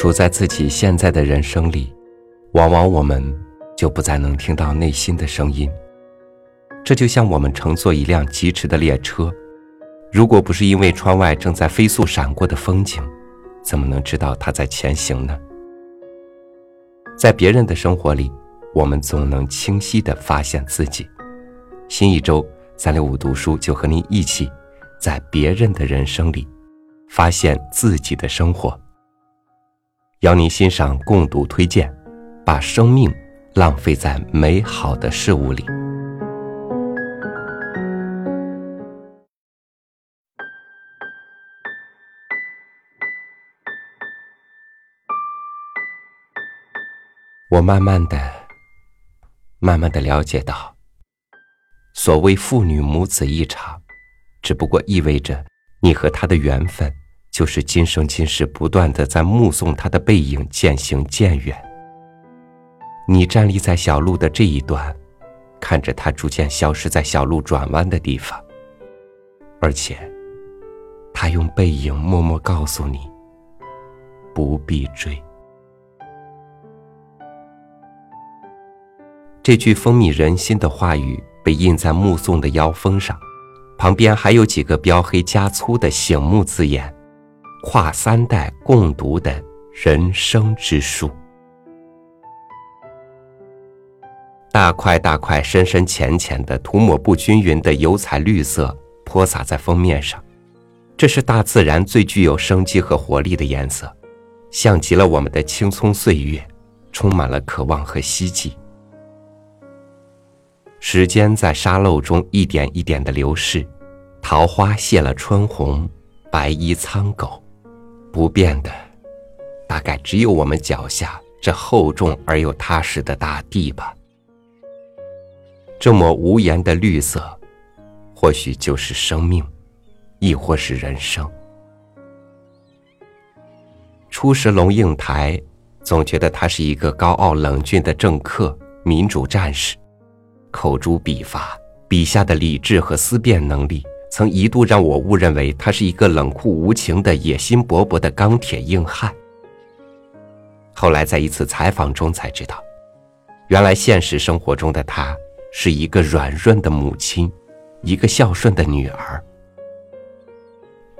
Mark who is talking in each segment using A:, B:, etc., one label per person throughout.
A: 处在自己现在的人生里，往往我们就不再能听到内心的声音。这就像我们乘坐一辆疾驰的列车，如果不是因为窗外正在飞速闪过的风景，怎么能知道它在前行呢？在别人的生活里，我们总能清晰地发现自己。新一周三六五读书就和您一起，在别人的人生里，发现自己的生活。邀您欣赏共读推荐，把生命浪费在美好的事物里。我慢慢的、慢慢的了解到，所谓父女母子一场，只不过意味着你和他的缘分，就是今生今世不断的在目送他的背影渐行渐远。你站立在小路的这一端，看着他逐渐消失在小路转弯的地方，而且，他用背影默默告诉你，不必追。这句风靡人心的话语被印在目送的腰封上，旁边还有几个标黑加粗的醒目字眼：“跨三代共读的人生之书。”大块大块、深深浅浅的、涂抹不均匀的油彩绿色泼洒在封面上，这是大自然最具有生机和活力的颜色，像极了我们的青葱岁月，充满了渴望和希冀。时间在沙漏中一点一点的流逝，桃花谢了春红，白衣苍狗，不变的，大概只有我们脚下这厚重而又踏实的大地吧。这抹无言的绿色，或许就是生命，亦或是人生。初识龙应台，总觉得他是一个高傲冷峻的政客、民主战士。口诛笔伐，笔下的理智和思辨能力，曾一度让我误认为他是一个冷酷无情的、野心勃勃的钢铁硬汉。后来在一次采访中才知道，原来现实生活中的他是一个软润的母亲，一个孝顺的女儿。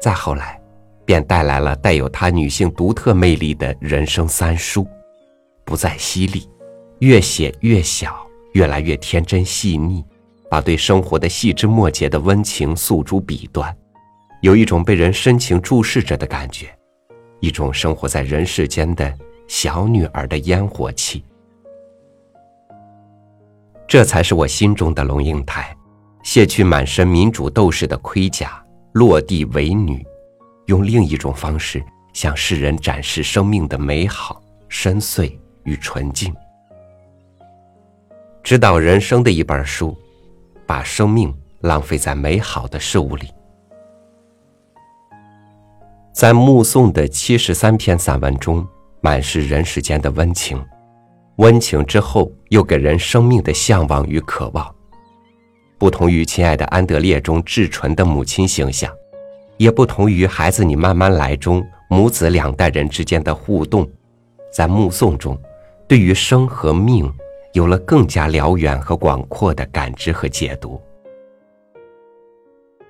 A: 再后来，便带来了带有他女性独特魅力的人生三书，不再犀利，越写越小。越来越天真细腻，把对生活的细枝末节的温情诉诸笔端，有一种被人深情注视着的感觉，一种生活在人世间的小女儿的烟火气。这才是我心中的龙应台，卸去满身民主斗士的盔甲，落地为女，用另一种方式向世人展示生命的美好、深邃与纯净。指导人生的一本书，把生命浪费在美好的事物里。在目送的七十三篇散文中，满是人世间的温情，温情之后又给人生命的向往与渴望。不同于《亲爱的安德烈》中至纯的母亲形象，也不同于《孩子你慢慢来》中母子两代人之间的互动，在目送中，对于生和命。有了更加辽远和广阔的感知和解读。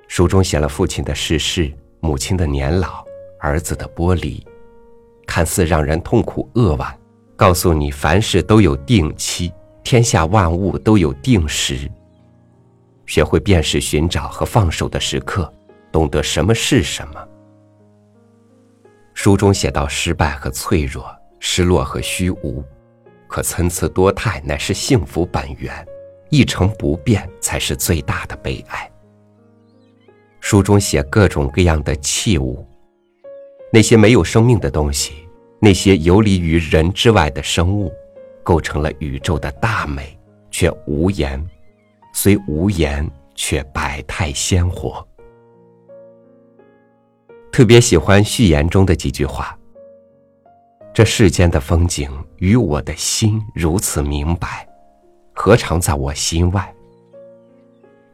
A: 书中写了父亲的逝世、母亲的年老、儿子的剥离，看似让人痛苦扼腕，告诉你凡事都有定期，天下万物都有定时。学会辨识、寻找和放手的时刻，懂得什么是什么。书中写到失败和脆弱，失落和虚无。可参差多态乃是幸福本源，一成不变才是最大的悲哀。书中写各种各样的器物，那些没有生命的东西，那些游离于人之外的生物，构成了宇宙的大美，却无言；虽无言，却百态鲜活。特别喜欢序言中的几句话。这世间的风景与我的心如此明白，何尝在我心外？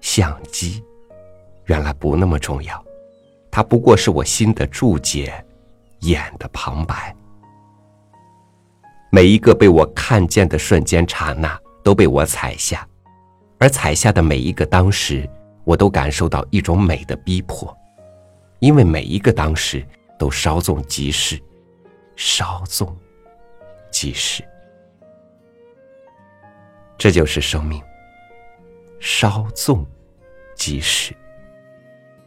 A: 相机，原来不那么重要，它不过是我心的注解，眼的旁白。每一个被我看见的瞬间刹那，都被我采下，而采下的每一个当时，我都感受到一种美的逼迫，因为每一个当时都稍纵即逝，稍纵即逝。这就是生命，稍纵即逝。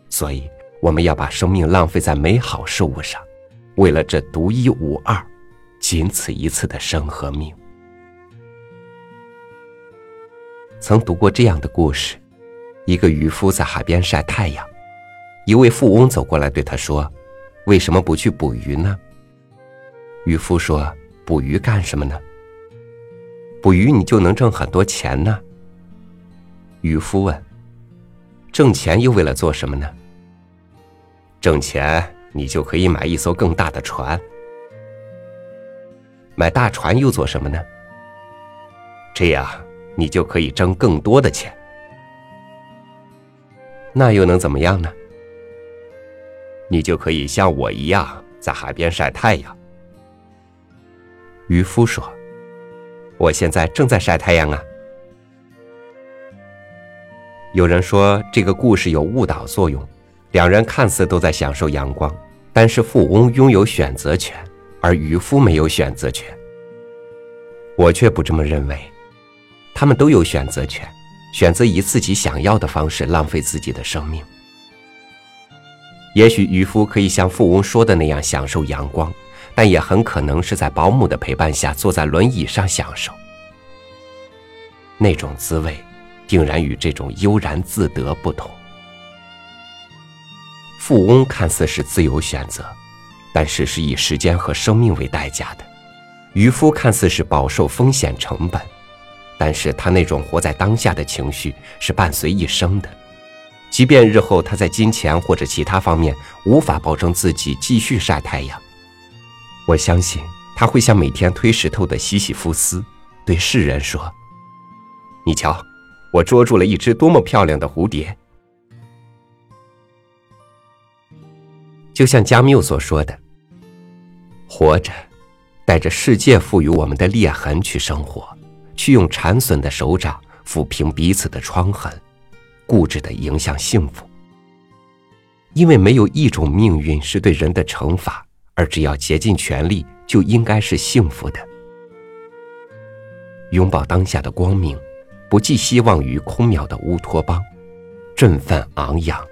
A: 所以，我们要把生命浪费在美好事物上，为了这独一无二、仅此一次的生和命。曾读过这样的故事：一个渔夫在海边晒太阳，一位富翁走过来对他说：“为什么不去捕鱼呢？”渔夫说：“捕鱼干什么呢？捕鱼你就能挣很多钱呢。”渔夫问：“挣钱又为了做什么呢？”挣钱，你就可以买一艘更大的船。买大船又做什么呢？这样你就可以挣更多的钱。那又能怎么样呢？你就可以像我一样在海边晒太阳。渔夫说：“我现在正在晒太阳啊。”有人说这个故事有误导作用。两人看似都在享受阳光，但是富翁拥有选择权，而渔夫没有选择权。我却不这么认为，他们都有选择权，选择以自己想要的方式浪费自己的生命。也许渔夫可以像富翁说的那样享受阳光，但也很可能是在保姆的陪伴下坐在轮椅上享受。那种滋味，定然与这种悠然自得不同。富翁看似是自由选择，但是是以时间和生命为代价的；渔夫看似是饱受风险成本，但是他那种活在当下的情绪是伴随一生的。即便日后他在金钱或者其他方面无法保证自己继续晒太阳，我相信他会像每天推石头的西西弗斯，对世人说：“你瞧，我捉住了一只多么漂亮的蝴蝶。”就像加缪所说的：“活着，带着世界赋予我们的裂痕去生活，去用残损的手掌抚平彼此的疮痕，固执的迎向幸福。因为没有一种命运是对人的惩罚，而只要竭尽全力，就应该是幸福的。拥抱当下的光明，不寄希望于空渺的乌托邦，振奋昂扬，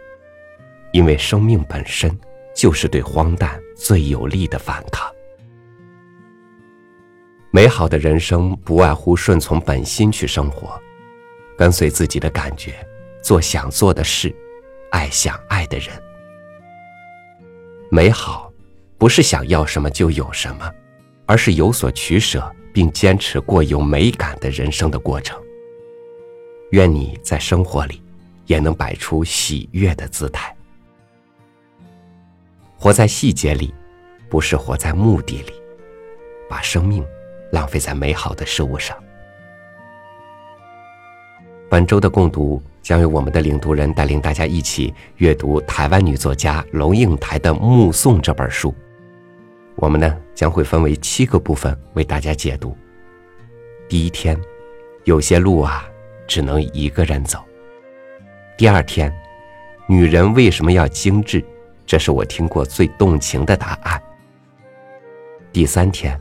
A: 因为生命本身。”就是对荒诞最有力的反抗。美好的人生不外乎顺从本心去生活，跟随自己的感觉，做想做的事，爱想爱的人。美好，不是想要什么就有什么，而是有所取舍，并坚持过有美感的人生的过程。愿你在生活里，也能摆出喜悦的姿态。活在细节里，不是活在目的里，把生命浪费在美好的事物上。本周的共读将由我们的领读人带领大家一起阅读台湾女作家龙应台的《目送》这本书。我们呢将会分为七个部分为大家解读。第一天，有些路啊，只能一个人走。第二天，女人为什么要精致？这是我听过最动情的答案。第三天，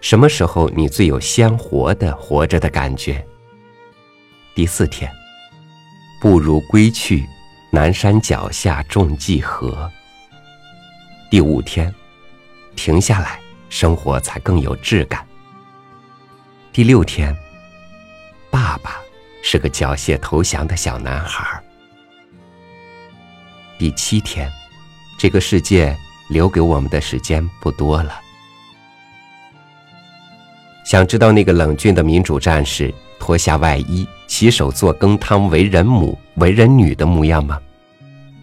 A: 什么时候你最有鲜活的活着的感觉？第四天，不如归去，南山脚下种季禾。第五天，停下来，生活才更有质感。第六天，爸爸是个缴械投降的小男孩。第七天。这个世界留给我们的时间不多了。想知道那个冷峻的民主战士脱下外衣、洗手做羹汤、为人母、为人女的模样吗？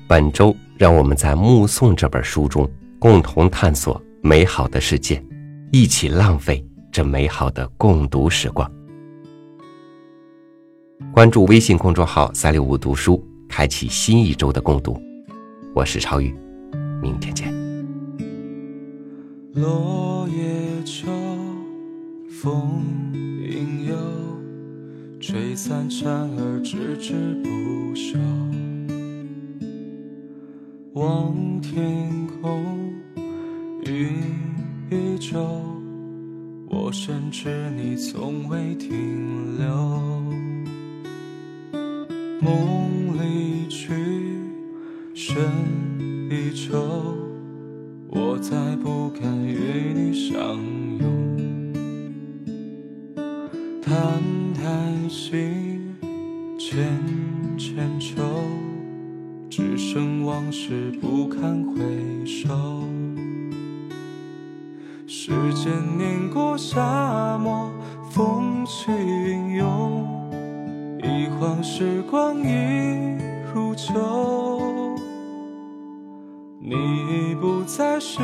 A: 本周，让我们在《目送》这本书中共同探索美好的世界，一起浪费这美好的共读时光。关注微信公众号“三六五读书”，开启新一周的共读。我是超宇。明天见。
B: 落叶秋，风影又吹散蝉儿，迟迟不休。望天空，云依旧，我深知你从未停留。梦离去，身依旧，时间碾过沙漠，风起云涌，一晃时光已如旧。你已不再是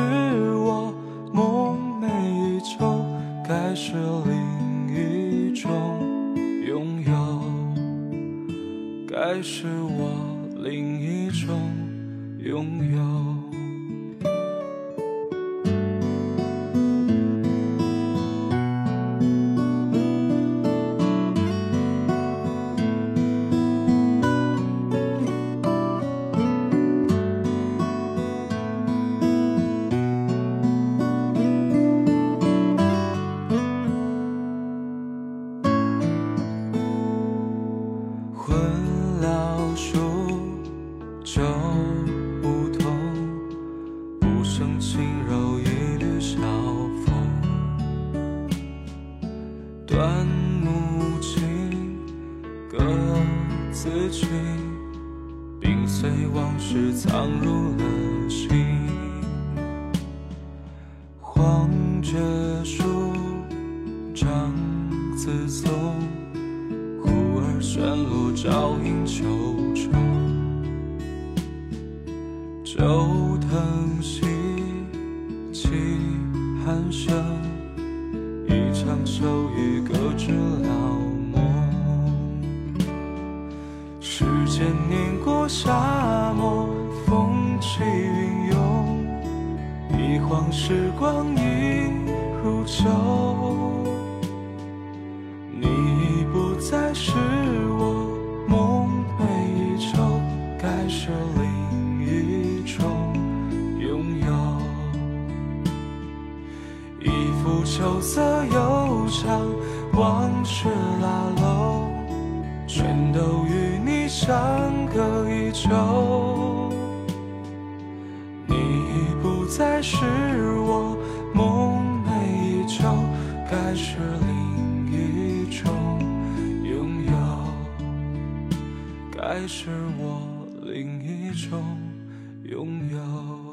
B: 我梦寐以求，该是另一种拥有，该是我另一种拥有。自走。忽而旋落，照影秋愁。旧藤兮，起寒声。一场秋雨，搁置了梦。时间碾过沙漠，风起云涌，一晃时光已如旧。再是我梦寐以求，该是另一种拥有。一幅秋色悠长，往事拉拢，全都与你相隔已久。你已不再是是我另一种拥有。